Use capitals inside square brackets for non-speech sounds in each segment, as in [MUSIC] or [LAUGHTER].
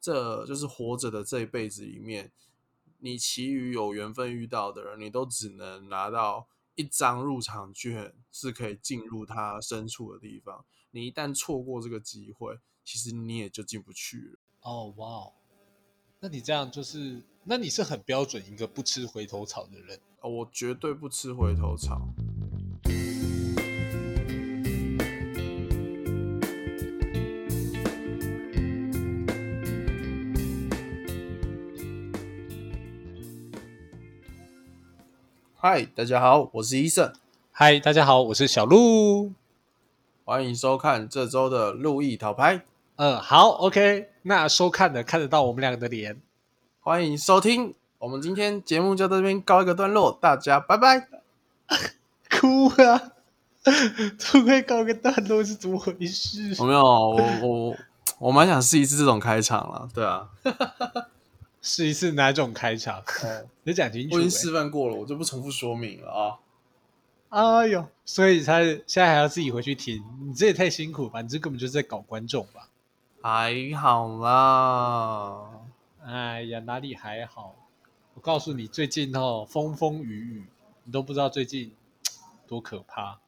这就是活着的这一辈子里面，你其余有缘分遇到的人，你都只能拿到一张入场券，是可以进入他深处的地方。你一旦错过这个机会，其实你也就进不去了。哦，哇哦，那你这样就是，那你是很标准一个不吃回头草的人。哦我绝对不吃回头草。嗨，大家好，我是医生，嗨，大家好，我是小鹿。欢迎收看这周的路易淘拍，嗯，好，OK。那收看的看得到我们两个的脸。欢迎收听。我们今天节目就到这边告一个段落，大家拜拜。[LAUGHS] 哭啊！[LAUGHS] 突然告个段落是怎么回事？我没有，我我我蛮想试一次这种开场了，对啊，试一次哪种开场？你讲清楚、我已经欸。示范过了，我就不重复说明了啊。哎呦，所以他现在还要自己回去听，你这也太辛苦吧？你这根本就是在搞观众吧？还好啦，哎呀，哪里还好？我告诉你，最近哦，风风雨雨，你都不知道最近多可怕。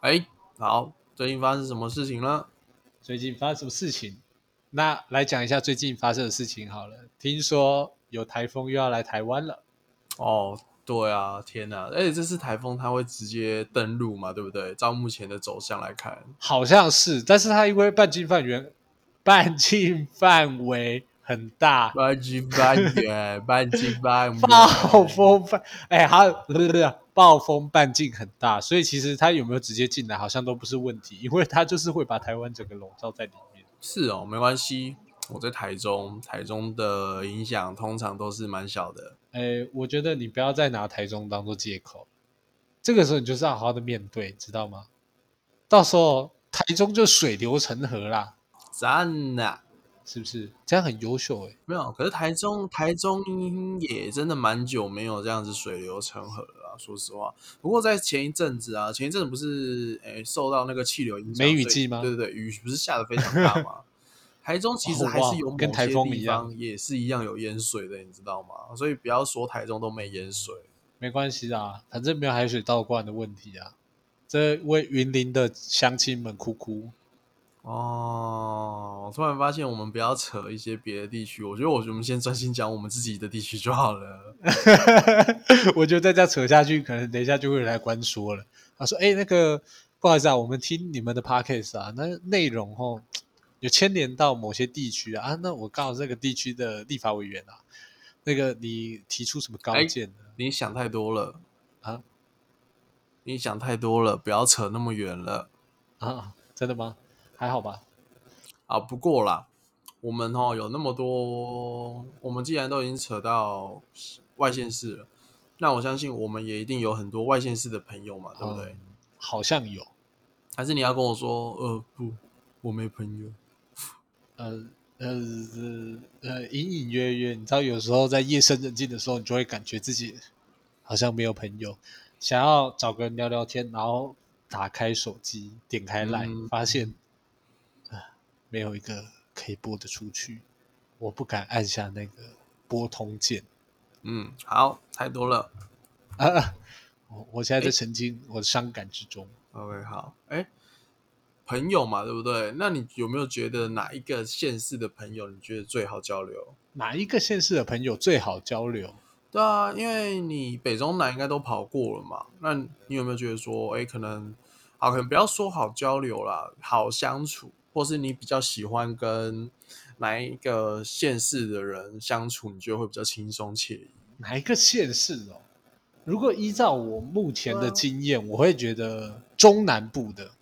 哎，好，最近发生什么事情了？最近发生什么事情？那来讲一下最近发生的事情好了。听说有台风又要来台湾了，哦，对啊，天哪！而且这次台风它会直接登陆嘛，对不对？照目前的走向来看，好像是，但是它因为半径范围 [LAUGHS] 半径范围很大，半径半远，[LAUGHS] 半径半，暴风半哎，好，不对不对，暴风半径很大，所以其实它有没有直接进来，好像都不是问题，因为它就是会把台湾整个笼罩在里面。是哦，没关系。我在台中，台中的影响通常都是蛮小的。哎，我觉得你不要再拿台中当做借口，这个时候你就是要好好的面对，知道吗？到时候台中就水流成河啦，赞呐！是不是？这样很优秀哎。没有，可是台中台中也真的蛮久没有这样子水流成河了啊。说实话，不过在前一阵子啊，前一阵子不是诶受到那个气流影响，梅雨季吗对对对，雨不是下的非常大吗。台中其实还是有某跟台些地风一样方也是一样有淹水的，你知道吗？所以不要说台中都没淹水。没关系啊，反正没有海水倒灌的问题啊。这为云林的乡亲们哭哭。哦，我突然发现我们不要扯一些别的地区，我觉得我我们先专心讲我们自己的地区就好了。[LAUGHS] 我觉得再这样扯下去，可能等一下就会来关说了。他说：“哎，那个不好意思啊，我们听你们的 podcast 啊，那内容哦有牵连到某些地区啊，啊那我刚好这个地区的立法委员啊，那个你提出什么高哎见呢？你想太多了啊你想太多了，不要扯那么远了。啊，真的吗？还好吧？啊，不过啦，我们哦有那么多，我们既然都已经扯到外县市了，那我相信我们也一定有很多外县市的朋友嘛，对不对？嗯好像有，还是你要跟我说，呃，不，我没朋友。呃呃呃呃，隐隐约约，你知道，有时候在夜深人静的时候，你就会感觉自己好像没有朋友，想要找个人聊聊天，然后打开手机，点开 Line，、嗯发现啊，没有一个可以播得出去，我不敢按下那个拨通键嗯，好，太多了。啊！我我现在在沉浸我的伤感之中。OK，好，哎，朋友嘛，对不对？那你有没有觉得哪一个县市的朋友你觉得最好交流？哪一个县市的朋友最好交流？对啊，因为你北中南应该都跑过了嘛，那你有没有觉得说，哎，可能好，可能不要说好交流啦，好相处，或是你比较喜欢跟哪一个县市的人相处，你觉得会比较轻松惬意？哪一个县市哦？如果依照我目前的经验，我会觉得中南部的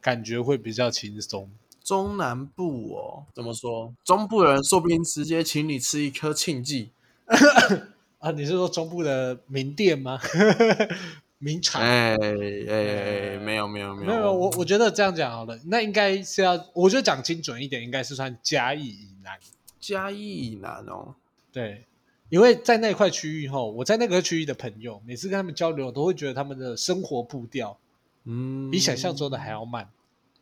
感觉会比较轻松。中南部哦，怎么说？中部的人说不定直接请你吃一颗庆记，[COUGHS] 啊，你是说中部的名店吗？名产？哎哎哎，没有没有没有没有，我我觉得这样讲好了，那应该是要，我觉得讲精准一点，应该是算嘉义以南。嘉义以南哦，对，因为在那块区域后，我在那个区域的朋友，每次跟他们交流，都会觉得他们的生活步调嗯，比想象中的还要慢。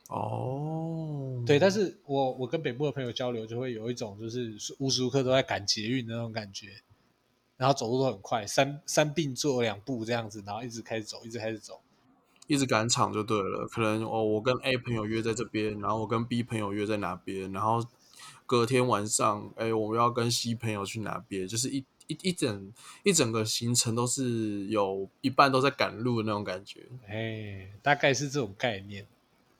哦，对，但是我我跟北部的朋友交流，就会有一种就是无时无刻都在赶捷运的那种感觉，然后走路都很快，三三并做两步这样子，然后一直开始走，一直开始走。一直赶场就对了。可能哦，我跟 A 朋友约在这边，然后我跟 B 朋友约在哪边，然后隔天晚上，哎，我们要跟 C 朋友去哪边，就是一一一整一整个行程都是有一半都在赶路的那种感觉。哎，大概是这种概念。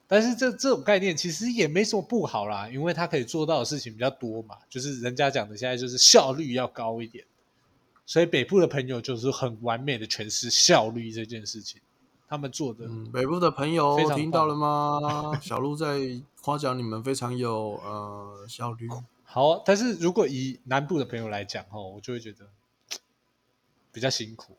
但是这这种概念其实也没什么不好啦，因为它可以做到的事情比较多嘛，就是人家讲的现在就是效率要高一点，所以北部的朋友就是很完美的诠释效率这件事情。他们做的，嗯，北部的朋友听到了吗？小鹿在夸奖你们非常有呃效率。好啊，但是如果以南部的朋友来讲哦，我就会觉得比较辛苦，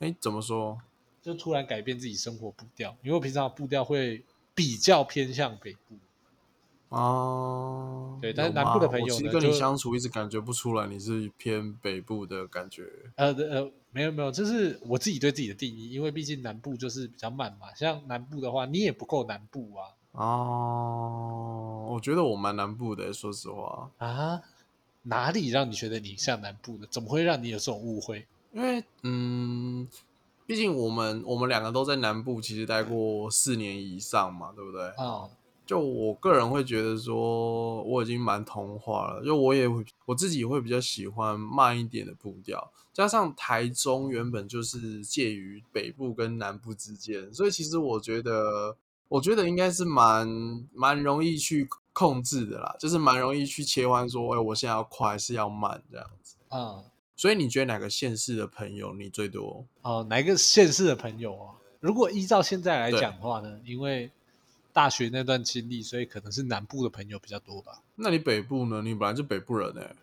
哎，怎么说？就突然改变自己生活步调，因为我平常的步调会比较偏向北部。啊，对但是南部的朋友其实跟你相处一直感觉不出来你是偏北部的感觉。呃呃，没有没有，这是我自己对自己的定义，因为毕竟南部就是比较慢嘛。像南部的话，你也不够南部啊哦，我觉得我蛮南部的，说实话，啊！哪里让你觉得你像南部的？怎么会让你有这种误会？因为嗯，毕竟我们我们两个都在南部，其实待过四年以上嘛，对不对？啊、就我个人会觉得说，我已经蛮同化了。就我也会我自己会比较喜欢慢一点的步调，加上台中原本就是介于北部跟南部之间，所以其实我觉得，我觉得应该是蛮蛮容易去控制的啦，就是蛮容易去切换说，哎、我现在要快还是要慢这样子。嗯所以你觉得哪个县市的朋友你最多？哦，哪一个县市的朋友啊？如果依照现在来讲的话呢，因为大学那段经历，所以可能是南部的朋友比较多吧。那你北部呢？你本来就北部人哎、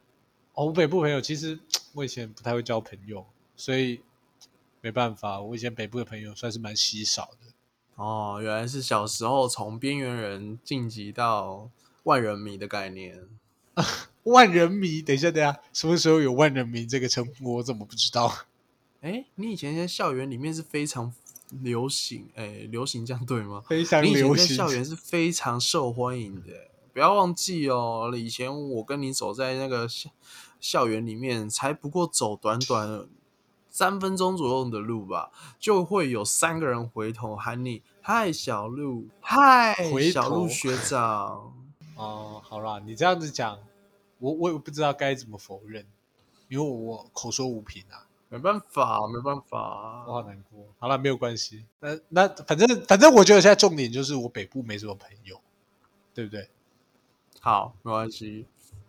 哦，我北部朋友其实 [TSK] 我以前不太会交朋友，所以没办法，我以前北部的朋友算是蛮稀少的。哦，原来是小时候从边缘人晋级到万人迷的概念。[LAUGHS] 万人迷，等一下，等一下，什么时候有万人迷这个称呼？我怎么不知道？[LAUGHS] 哎，你以前在校园里面是非常流行，哎，流行这样对吗？[LAUGHS] 非常你以前流行。在校园是非常受欢迎的，不要忘记哦。以前我跟你走在那个校校园里面，才不过走短短三分钟左右的路吧，就会有三个人回头喊你：“嗨，小鹿！嗨回，小鹿头学长！”哦，好啦，你这样子讲，我我也不知道该怎么否认，因为我口说无凭啊，没办法，没办法我。好难过。好了，没有关系。那那反正反正，我觉得现在重点就是我北部没什么朋友，对不对？好，没关系。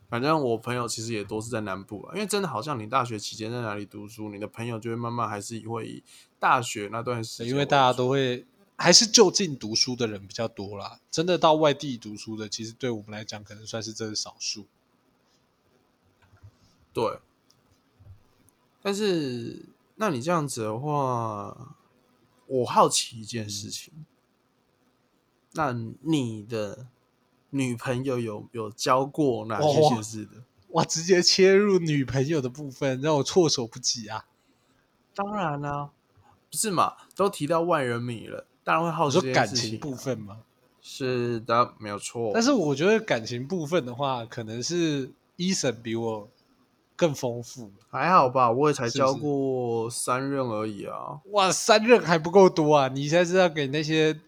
反正我朋友其实也都是在南部啊，因为真的好像你大学期间在哪里读书，你的朋友就会慢慢还是会以大学那段时间，因为大家都会还是就近读书的人比较多啦，真的到外地读书的，其实对我们来讲，可能算是真的少数。对。但是，那你这样子的话，我好奇一件事情，那你的女朋友有有交过哪些哇县市的？哇，直接切入女朋友的部分，让我措手不及啊！当然啦、不是嘛？都提到万人迷了，当然会好奇感情部分嘛，是的，没有错。但是我觉得感情部分的话，可能是伊森比我更丰富。还好吧，我也才交过三任而已啊。哇，三任还不够多啊！你现在是要给那些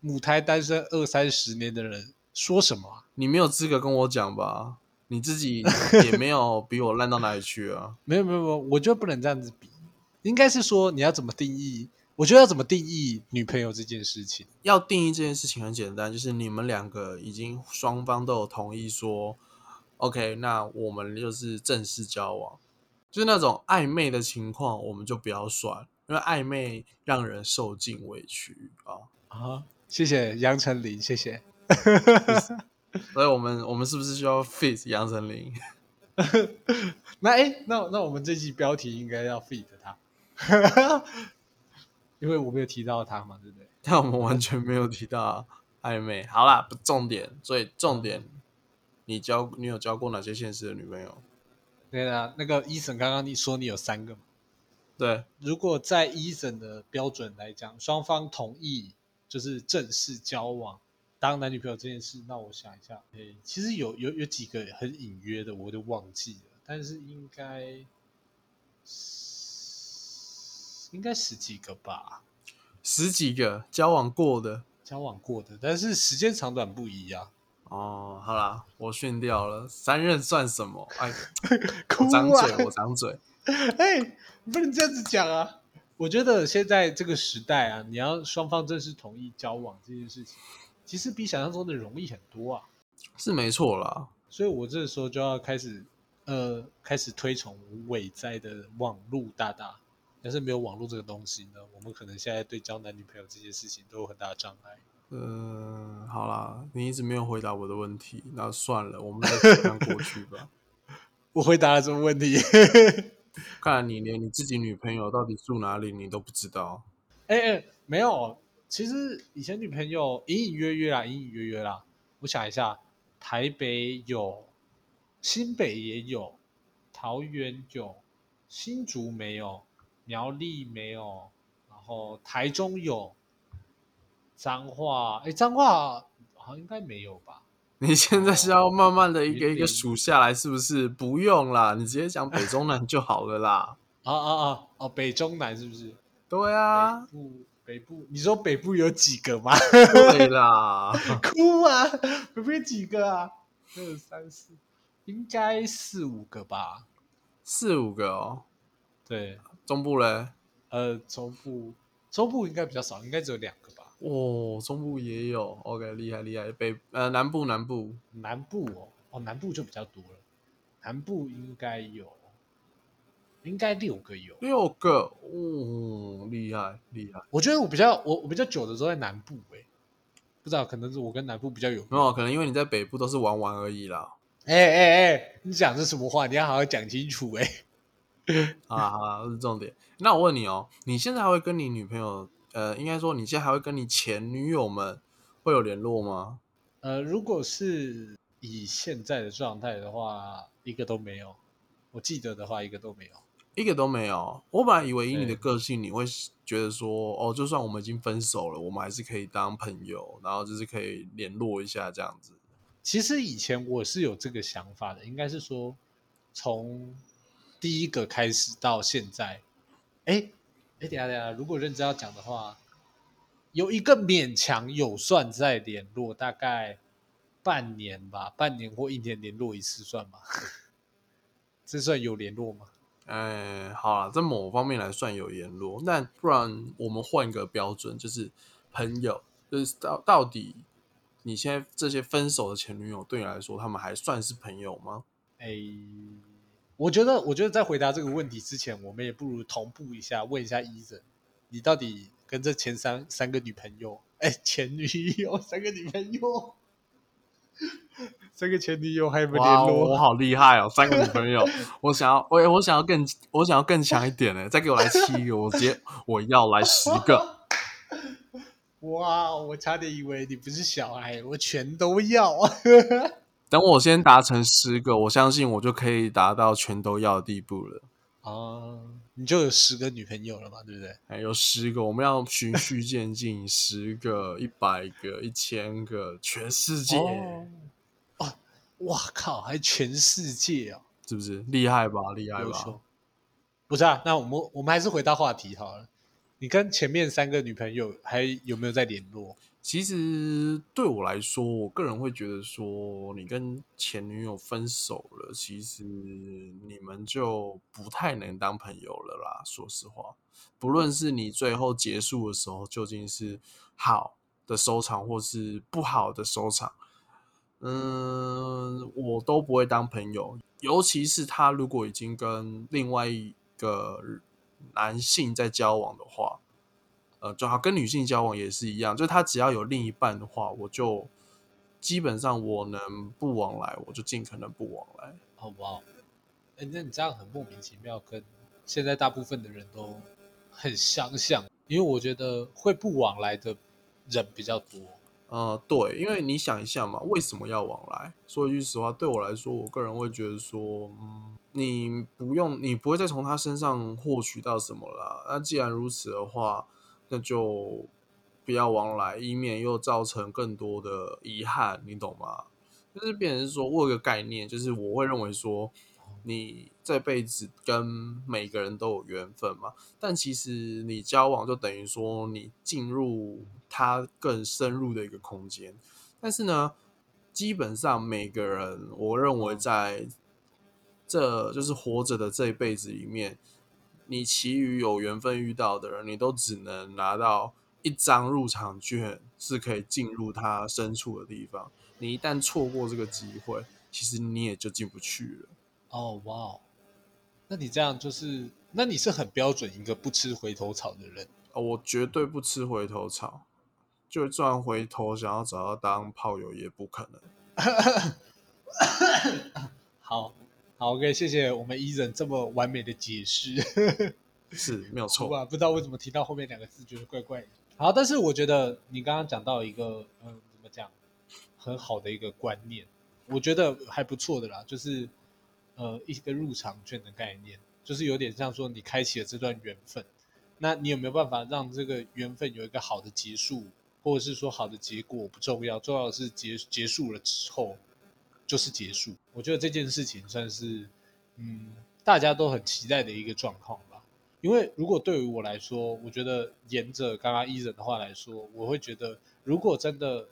母胎单身二三十年的人说什么啊、你没有资格跟我讲吧？你自己也没有比我烂到哪里去啊。[LAUGHS] 没有没有没有，我觉得不能这样子比，应该是说你要怎么定义？我觉得要怎么定义女朋友这件事情？要定义这件事情很简单，就是你们两个已经双方都有同意说，OK，那我们就是正式交往。就是那种暧昧的情况，我们就不要算，因为暧昧让人受尽委屈啊。啊，谢谢杨丞琳，谢谢。[LAUGHS] 所以我们我们是不是需要 fit 杨丞琳？[LAUGHS] 那哎，那那我们这期标题应该要 feed 他，[LAUGHS] 因为我没有提到他嘛，对不对？但我们完全没有提到暧昧。好啦，不重点，所以重点，你交你有交过哪些现实的女朋友？对啊，那个伊森刚刚你说你有三个嘛？对，如果在伊森的标准来讲，双方同意就是正式交往，当男女朋友这件事，那我想一下，诶，其实有有有几个很隐约的，我都忘记了，但是应该应该十几个吧，十几个交往过的交往过的，但是时间长短不一样。哦。好啦，我训掉了，三任算什么？哎，[LAUGHS] 哭我张啊！嘴，我张嘴。[LAUGHS] 哎，你不能这样子讲啊！我觉得现在这个时代啊，你要双方正式同意交往这件事情，其实比想象中的容易很多啊。是没错啦。所以我这时候就要开始，呃，开始推崇伟在的网络大大。但是没有网络这个东西呢，我们可能现在对交男女朋友这件事情都有很大的障碍。呃，好啦，你一直没有回答我的问题，那算了，我们再 [LAUGHS] 这样过去吧。我回答了什么问题？看来你连你自己女朋友到底住哪里你都不知道。哎哎，没有，其实以前女朋友隐隐约约啦，隐隐约约啦。我想一下，台北有，新北也有，桃园有，新竹没有，苗栗没有，然后台中有，彰化，哎，脏话好像应该没有吧？[LAUGHS] 你现在是要慢慢的一个一个数下来，是不是？不用啦，你直接讲北中南就好了啦。啊啊啊！哦，北中南是不是？对啊北，部，北部，你说北部有几个吗？对啦，[LAUGHS] 哭啊！北部有几个啊？二三四，应该四五个吧？四五个哦。对，中部嘞？呃，中部中部应该比较少，应该只有两个吧？哦，中部也有。OK，厉害厉害。北呃南部南部南部哦，哦，南部就比较多了，南部应该有，应该六个有。六个，哦，厉害厉害。我觉得我比较我我比较久的时候在南部诶、不知道可能是我跟南部比较有没有，可能因为你在北部都是玩玩而已啦。哎哎哎，你讲的什么话？你要好好讲清楚 [LAUGHS] 哎、啊，好啦，这是重点。那我问你哦，你现在还会跟你女朋友，呃，应该说你现在还会跟你前女友们会有联络吗？呃，如果是以现在的状态的话，一个都没有。我记得的话，一个都没有。一个都没有。我本来以为以你的个性，你会觉得说，哦，就算我们已经分手了，我们还是可以当朋友，然后就是可以联络一下这样子。其实以前我是有这个想法的，应该是说从第一个开始到现在，哎哎，等下等下，如果认真要讲的话，有一个勉强有算在联络，大概半年吧，半年或一年联络一次算吗？[LAUGHS] 这算有联络吗？哎，好了，在某方面来算有联络，但不然我们换一个标准，就是朋友，就是到到底你现在这些分手的前女友对你来说，他们还算是朋友吗？哎，我觉得，我觉得在回答这个问题之前，我们也不如同步一下，问一下伊人，你到底跟这前三三个女朋友，哎，前女友三个女朋友，三个前女友还有没有联哇，我？好厉害哦，三个女朋友，[LAUGHS] 我想要，我我想要更，我想要更强一点呢，再给我来七个，我直接我要来十个。哇，我差点以为你不是小孩，我全都要。等我先达成十个，我相信我就可以达到全都要的地步了。哦，你就有十个女朋友了嘛，对不对？还有十个，我们要循序渐进，十个、一百个、一千个，全世界，哦，哦，哇靠，还全世界哦，是不是厉害吧？厉害吧？不是啊，那我们我们还是回到话题好了。你跟前面三个女朋友还有没有在联络？其实对我来说，我个人会觉得说，你跟前女友分手了，其实你们就不太能当朋友了啦。说实话，不论是你最后结束的时候究竟是好的收场，或是不好的收场，嗯，我都不会当朋友。尤其是他如果已经跟另外一个男性在交往的话，呃，就好跟女性交往也是一样，就是他只要有另一半的话，我就基本上我能不往来，我就尽可能不往来。好不好？哎，那你这样很莫名其妙，跟现在大部分的人都很相像，因为我觉得会不往来的人比较多。呃，对，因为你想一下嘛，为什么要往来？说一句实话，对我来说，我个人会觉得说，嗯，你不用，你不会再从他身上获取到什么啦。那既然如此的话，那就不要往来，以免又造成更多的遗憾，你懂吗？就是变成是说，我有个概念，就是我会认为说，你这辈子跟每个人都有缘分嘛，但其实你交往就等于说你进入他更深入的一个空间，但是呢，基本上每个人，我认为在这就是活着的这一辈子里面，你其余有缘分遇到的人，你都只能拿到一张入场券，是可以进入他深处的地方。你一旦错过这个机会，其实你也就进不去了。哦，哇哦，那你这样就是，那你是很标准一个不吃回头草的人。哦我绝对不吃回头草，就算回头想要找到当炮友也不可能。[LAUGHS] 好，好，OK，谢谢我们伊人这么完美的解释。[LAUGHS] 是没有错。吧？不知道为什么提到后面两个字觉得怪怪的。好，但是我觉得你刚刚讲到一个，嗯，怎么讲，很好的一个观念，我觉得还不错的啦，就是呃一个入场券的概念，就是有点像说你开启了这段缘分，那你有没有办法让这个缘分有一个好的结束，或者是说好的结果不重要，重要的是结结束了之后就是结束。我觉得这件事情算是嗯大家都很期待的一个状况吧。因为如果对于我来说，我觉得沿着刚刚伊人的话来说，我会觉得，如果真的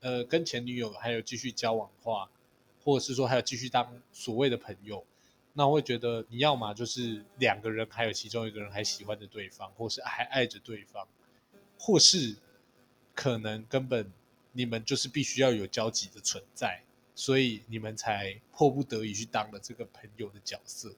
呃跟前女友还有继续交往的话，或者是说还有继续当所谓的朋友，那我会觉得你要么就是两个人还有其中一个人还喜欢着对方，或是还爱着对方，或是可能根本你们就是必须要有交集的存在，所以你们才迫不得已去当了这个朋友的角色。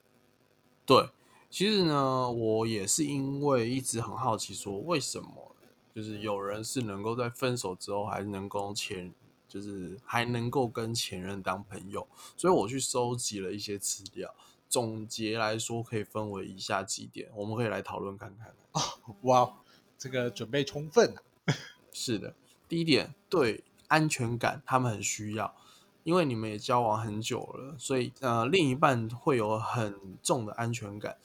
对，其实呢，我也是因为一直很好奇，说为什么就是有人是能够在分手之后还能够前，就是还能够跟前任当朋友，所以我去收集了一些资料，总结来说可以分为以下几点，我们可以来讨论看看。哦哇，这个准备充分啊！[LAUGHS] 是的，第一点，对安全感，他们很需要，因为你们也交往很久了，所以呃，另一半会有很重的安全感，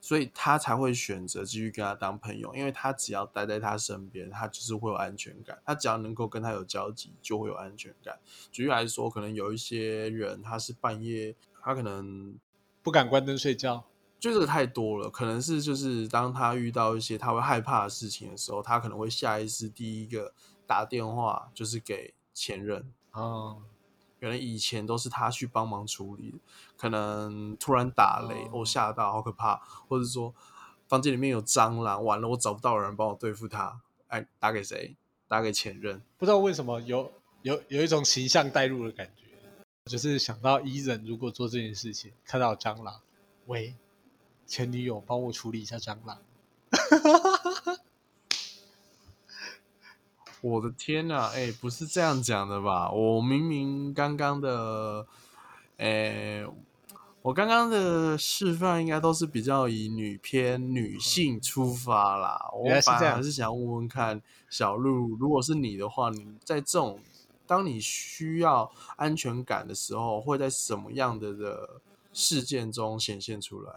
所以他才会选择继续跟他当朋友，因为他只要待在他身边，他就是会有安全感，他只要能够跟他有交集，就会有安全感。举例来说，可能有一些人他是半夜，他可能不敢关灯睡觉。就这个太多了，可能是就是当他遇到一些他会害怕的事情的时候，他可能会下意识第一个打电话就是给前任，哦，可能以前都是他去帮忙处理的，可能突然打雷，哦我吓到，好可怕，或者说房间里面有蟑螂，完了我找不到人帮我对付他，哎，打给谁？打给前任。不知道为什么有有有一种形象带入的感觉，就是想到伊人如果做这件事情，看到蟑螂，喂，前女友帮我处理一下蟑螂。我的天呐，哎、不是这样讲的吧？我明明刚刚的，哎、我刚刚的示范应该都是比较以女偏女性出发啦。我原来是这样反而是想问问看小鹿，如果是你的话，你在这种当你需要安全感的时候，会在什么样的的事件中显现出来？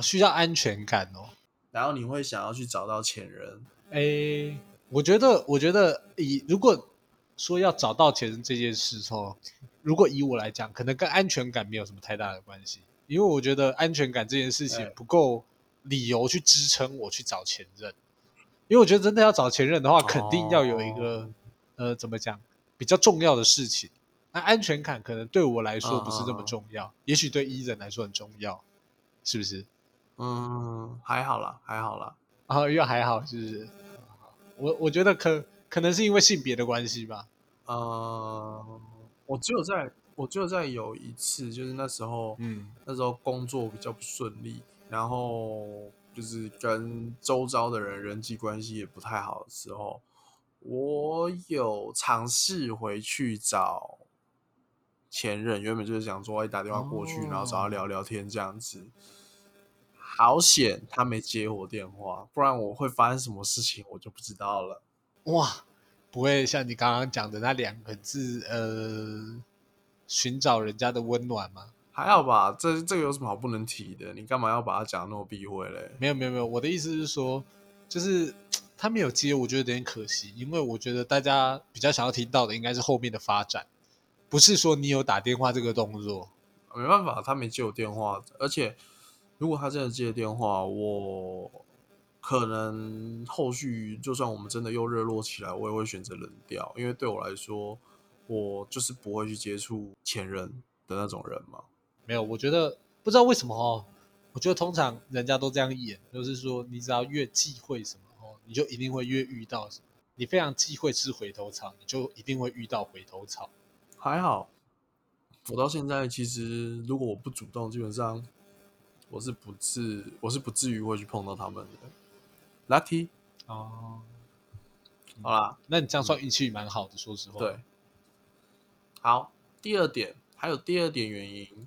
需要安全感哦。然后你会想要去找到前任？诶，我觉得，我觉得以如果说要找到前任这件事哦，如果以我来讲，可能跟安全感没有什么太大的关系，因为我觉得安全感这件事情哎不够理由去支撑我去找前任，因为我觉得真的要找前任的话，肯定要有一个、哦呃怎么讲比较重要的事情。那安全感可能对我来说不是这么重要，也许对伊人来说很重要，是不是？嗯，还好啦，还好啦。然后又还好，是不是？我我觉得可可能是因为性别的关系吧。呃，我只有在我只有在有一次，就是那时候，嗯，那时候工作比较不顺利，然后就是跟周遭的人人际关系也不太好的时候，我有尝试回去找前任，原本就是想说，哎，打电话过去，然后找他聊聊天这样子。好险，他没接我电话，不然我会发生什么事情我就不知道了。哇，不会像你刚刚讲的那两个字，呃，寻找人家的温暖吗？还好吧，这这个有什么好不能提的？你干嘛要把它讲那么避讳嘞？没有没有没有，我的意思是说，就是他没有接，我觉得有点可惜，因为我觉得大家比较想要听到的应该是后面的发展，不是说你有打电话这个动作。没办法，他没接我电话，而且如果他真的接了电话，我可能后续就算我们真的又热络起来，我也会选择冷掉，因为对我来说，我就是不会去接触前任的那种人嘛。没有，我觉得不知道为什么哦，我觉得通常人家都这样演，就是说你只要越忌讳什么哦，你就一定会越遇到什么。你非常忌讳吃回头草，你就一定会遇到回头草。还好，我到现在其实如果我不主动，基本上我是不至我是不至于会去碰到他们的。Lucky 哦，好啦，那你这样算运气蛮好的，说实话。对，好，第二点还有第二点原因，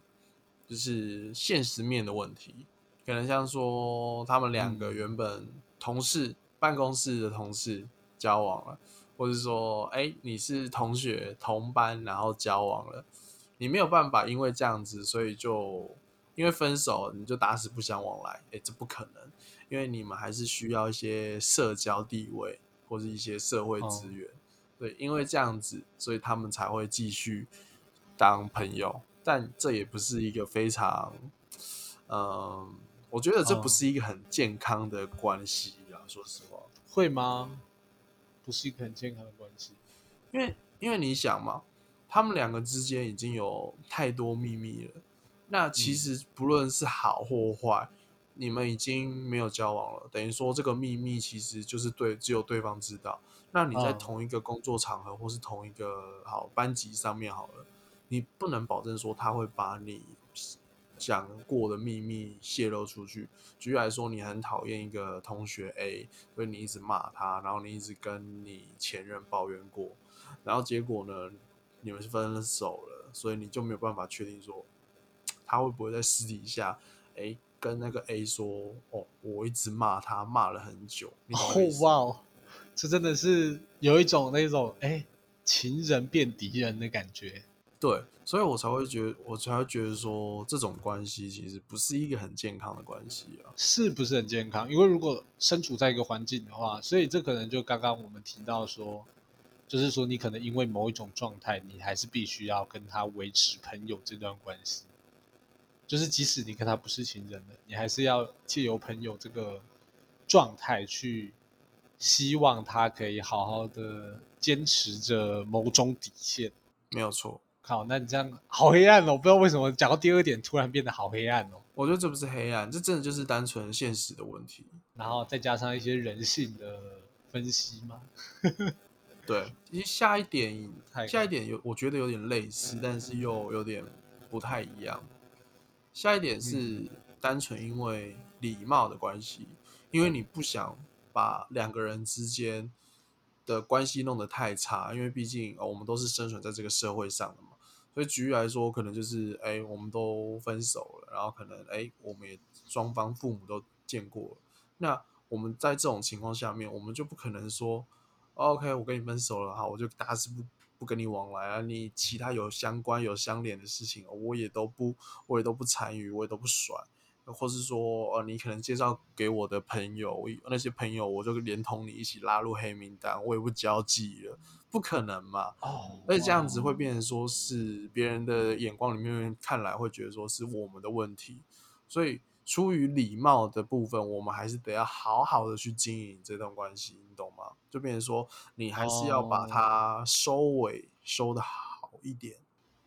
就是现实面的问题，可能像说他们两个原本同事、办公室的同事交往了，或者说，哎，你是同学同班，然后交往了，你没有办法因为这样子，所以就因为分手你就打死不相往来，哎，这不可能，因为你们还是需要一些社交地位或者一些社会资源。对，因为这样子，所以他们才会继续当朋友。但这也不是一个非常，嗯，我觉得这不是一个很健康的关系啊。说实话，会吗？不是一个很健康的关系，因为因为你想嘛，他们两个之间已经有太多秘密了。那其实不论是好或坏，你们已经没有交往了，等于说这个秘密其实就是对只有对方知道。那你在同一个工作场合，或是同一个好班级上面好了，你不能保证说他会把你讲过的秘密泄露出去。举例来说，你很讨厌一个同学 A，所以你一直骂他，然后你一直跟你前任抱怨过，然后结果呢，你们是分了手了，所以你就没有办法确定说他会不会在私底下，哎，跟那个 A 说，哦，我一直骂他，骂了很久。哦，哇！这真的是有一种那种哎，情人变敌人的感觉。对，所以我才会觉得，我才会觉得说，这种关系其实不是一个很健康的关系啊。是不是很健康？因为如果身处在一个环境的话，所以这可能就刚刚我们提到说，就是说你可能因为某一种状态，你还是必须要跟他维持朋友这段关系。就是即使你跟他不是情人了，你还是要借由朋友这个状态去。希望他可以好好的坚持着某种底线，没有错。好，那你这样好黑暗哦，不知道为什么讲到第二点突然变得好黑暗哦。我觉得这不是黑暗，这真的就是单纯现实的问题，然后再加上一些人性的分析嘛。[LAUGHS] 对，[LAUGHS] 其实下一点，下一点有我觉得有点类似，但是又有点不太一样。下一点是单纯因为礼貌的关系，因为你不想。把两个人之间的关系弄得太差，因为毕竟哦，我们都是生存在这个社会上的嘛。所以举例来说，可能就是哎，我们都分手了，然后可能哎，我们也双方父母都见过了。那我们在这种情况下面，我们就不可能说，OK，我跟你分手了，哈，我就打死不不跟你往来啊。你其他有相关有相连的事情，我也都不，我也都不参与，我也都不甩。或是说，呃，你可能介绍给我的朋友，那些朋友我就连同你一起拉入黑名单，我也不交际了，不可能嘛？哦，而且这样子会变成说是别人的眼光里面看来会觉得说是我们的问题，所以出于礼貌的部分，我们还是得要好好的去经营这段关系，你懂吗？就变成说你还是要把它收尾收的好一点。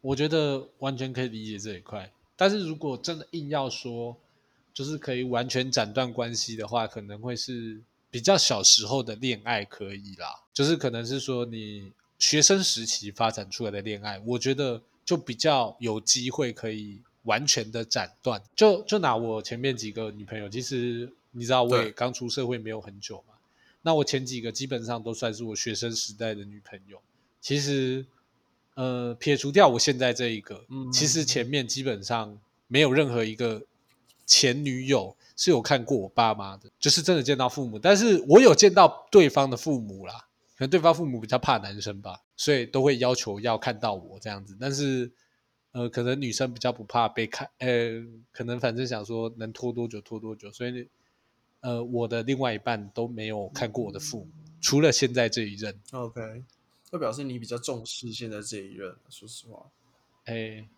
我觉得完全可以理解这一块，但是如果真的硬要说。就是可以完全斩断关系的话，可能会是比较小时候的恋爱可以啦。就是可能是说你学生时期发展出来的恋爱，我觉得就比较有机会可以完全的斩断。就就拿我前面几个女朋友，其实你知道我也刚出社会没有很久嘛。那我前几个基本上都算是我学生时代的女朋友。其实，呃，撇除掉我现在这一个，其实前面基本上没有任何一个。前女友是有看过我爸妈的，就是真的见到父母，但是我有见到对方的父母啦。可能对方父母比较怕男生吧，所以都会要求要看到我这样子。但是，呃，可能女生比较不怕被看，呃，可能反正想说能拖多久拖多久，所以，呃，我的另外一半都没有看过我的父母，除了现在这一任。OK，会表示你比较重视现在这一任。说实话，哎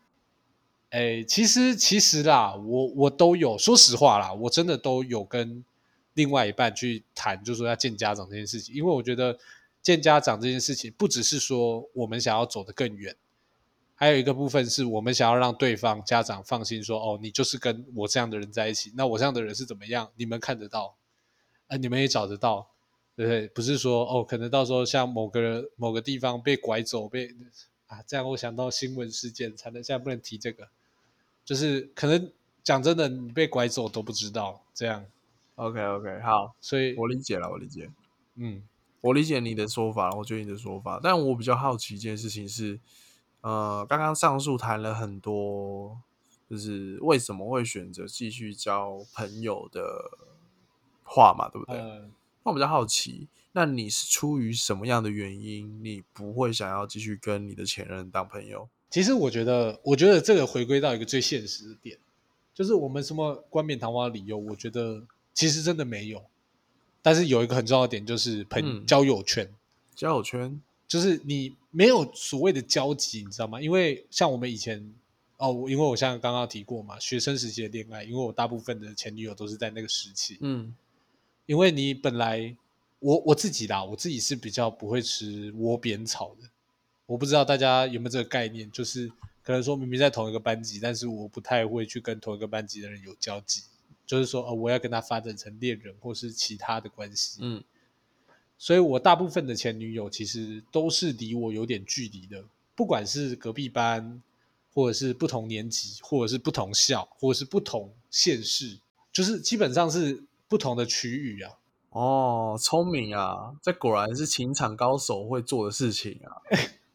哎，其实其实啦，我我都有，说实话啦，我真的都有跟另外一半去谈，就说要见家长这件事情，因为我觉得见家长这件事情，不只是说我们想要走得更远，还有一个部分是我们想要让对方家长放心说，哦，你就是跟我这样的人在一起，那我这样的人是怎么样，你们看得到，啊，你们也找得到，对不对？不是说哦，可能到时候像某个某个地方被拐走，被啊，这样我想到新闻事件，才能现在不能提这个，就是可能讲真的，你被拐走都不知道，这样，OK OK，好，所以我理解了，我理解，嗯我理解你的说法，我觉得你的说法，但我比较好奇一件事情是，呃，刚刚上述谈了很多，就是为什么会选择继续交朋友的话嘛，对不对？嗯，那我比较好奇，那你是出于什么样的原因，你不会想要继续跟你的前任当朋友？其实我觉得，我觉得这个回归到一个最现实的点，就是我们什么冠冕堂皇的理由，我觉得其实真的没有。但是有一个很重要的点，就是朋、嗯交友圈，交友圈，就是你没有所谓的交集，你知道吗？因为像我们以前哦，因为我像刚刚提过嘛，学生时期的恋爱，因为我大部分的前女友都是在那个时期，嗯因为你本来我我自己啦，我自己是比较不会吃窝边草的。我不知道大家有没有这个概念，就是可能说明明在同一个班级，但是我不太会去跟同一个班级的人有交集，就是说哦，我要跟他发展成恋人或是其他的关系。嗯所以我大部分的前女友其实都是离我有点距离的，不管是隔壁班，或者是不同年级，或者是不同校，或者是不同县市，就是基本上是不同的区域啊。哦，聪明啊，这果然是情场高手会做的事情啊。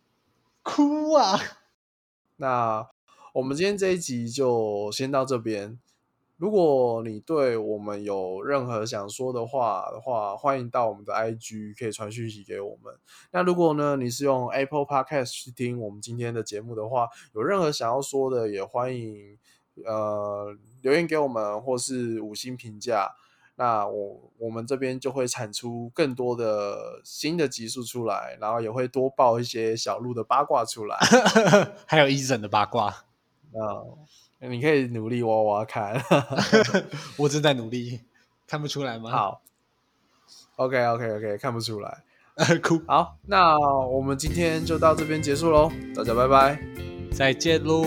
[LAUGHS] 哭啊！那我们今天这一集就先到这边。如果你对我们有任何想说的话的话，欢迎到我们的 IG 可以传讯息给我们。那如果呢你是用 Apple Podcast 去听我们今天的节目的话，有任何想要说的，也欢迎呃留言给我们，或是五星评价。那我我们这边就会产出更多的新的集数出来，然后也会多爆一些小鹿的八卦出来。[LAUGHS] 还有 Eason 的八卦，[LAUGHS] 那你可以努力挖挖看。[LAUGHS] [LAUGHS] 我正在努力，看不出来吗？，好，OK OK OK，看不出来。[LAUGHS] 哭，好，那我们今天就到这边结束喽，大家拜拜。再见喽。